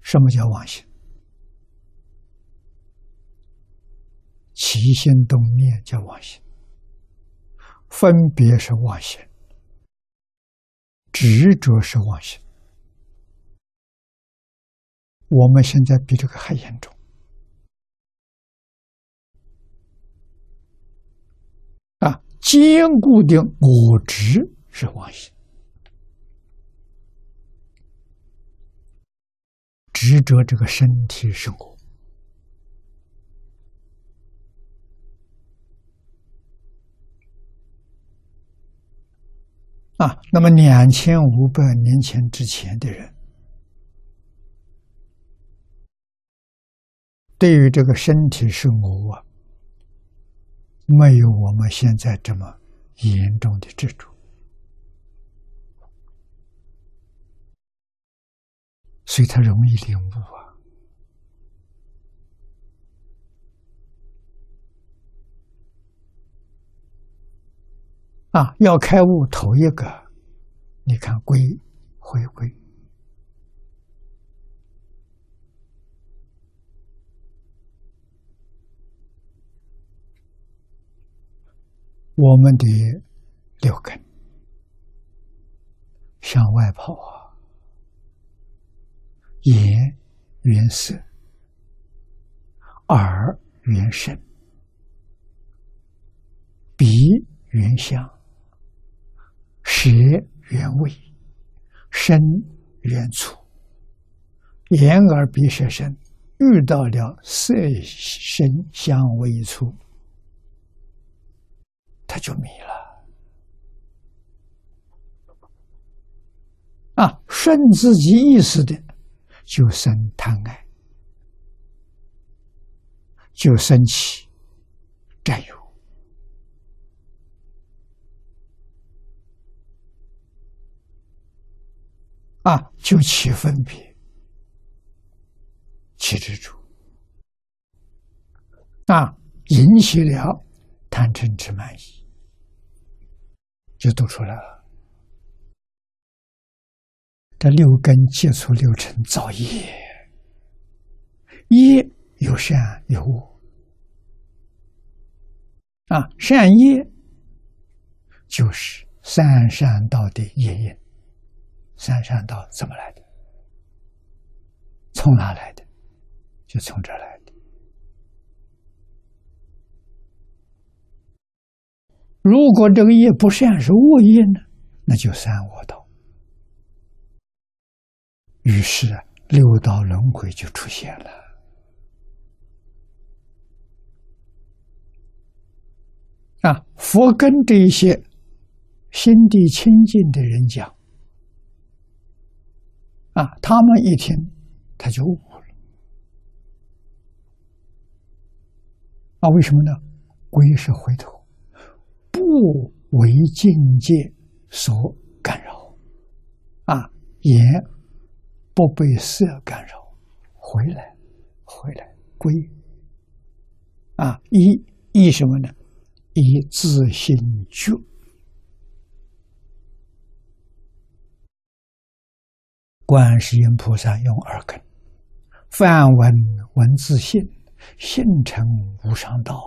什么叫妄心？起心动念叫妄心，分别是妄心，执着是妄心。我们现在比这个还严重啊！坚固的我执是妄心，执着这个身体是我。啊，那么两千五百年前之前的人，对于这个身体是我啊，没有我们现在这么严重的执着，所以他容易领悟啊。啊，要开悟，头一个，你看归回归。我们的六根向外跑啊，眼缘色，耳缘声，鼻缘香，舌缘味，身缘触，眼耳鼻舌身遇到了色声香味触。他就迷了啊！顺自己意识的，就生贪爱，就生起占有啊，就起分别，起执着啊，引起了贪嗔痴慢疑。就读出来了。这六根接触六尘造业，业有善有恶啊。善业就是三善道的业因。三善道怎么来的？从哪来的？就从这来的。如果这个业不善是恶业呢，那就三恶道。于是六道轮回就出现了。啊，佛跟这一些心地清净的人讲，啊，他们一听他就悟了。啊，为什么呢？归是回头。不为境界所干扰，啊，也不被色干扰，回来，回来归，啊，一一什么呢？一自心觉。观世音菩萨用耳根，梵文文字性，性成无上道。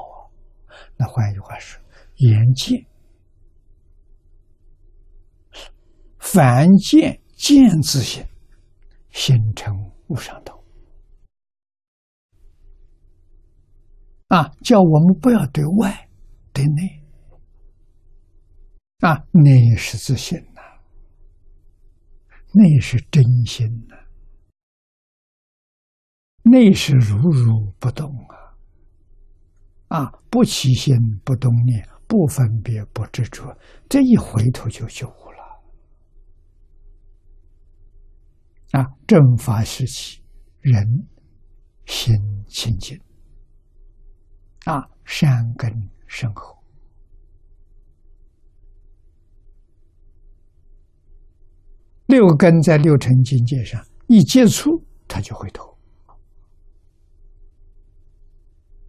那换一句话说。眼见，凡见见自性，心成无上道。啊，叫我们不要对外，对内。啊，内是自信呐，内是真心呐，内是如如不动啊，啊，不起心不动念。不分别，不执着，这一回头就觉啊，正法时期，人心清净，啊，善根深厚，六根在六尘境界上一接触，他就回头。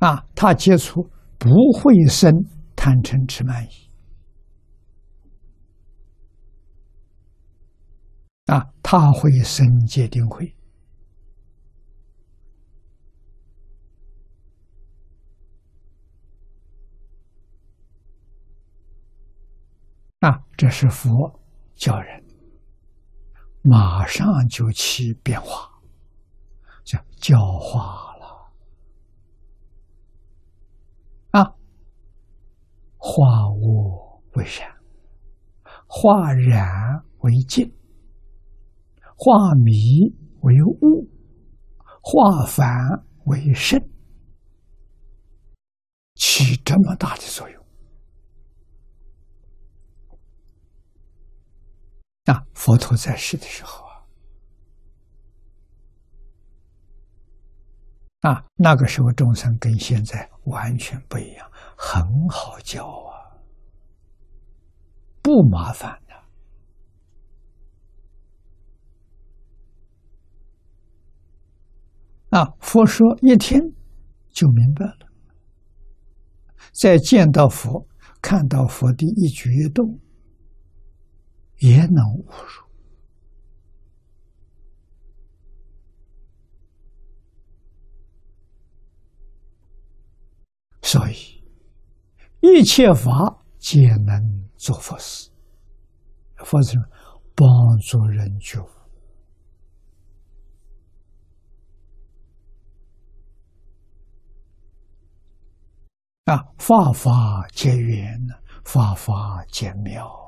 啊，他接触不会生。贪嗔痴慢疑啊，他会生界定慧。啊，这是佛教人，马上就起变化，叫教化了。啊，化物为善，化染为净。化迷为悟，化繁为圣，起这么大的作用。啊，佛陀在世的时候啊，啊，那个时候众生跟现在完全不一样，很好教啊，不麻烦啊，佛说一听就明白了，再见到佛，看到佛的一举一动。也能悟入，所以一切法皆能做佛事，佛是帮助人觉悟。啊，法法皆缘，法法皆妙。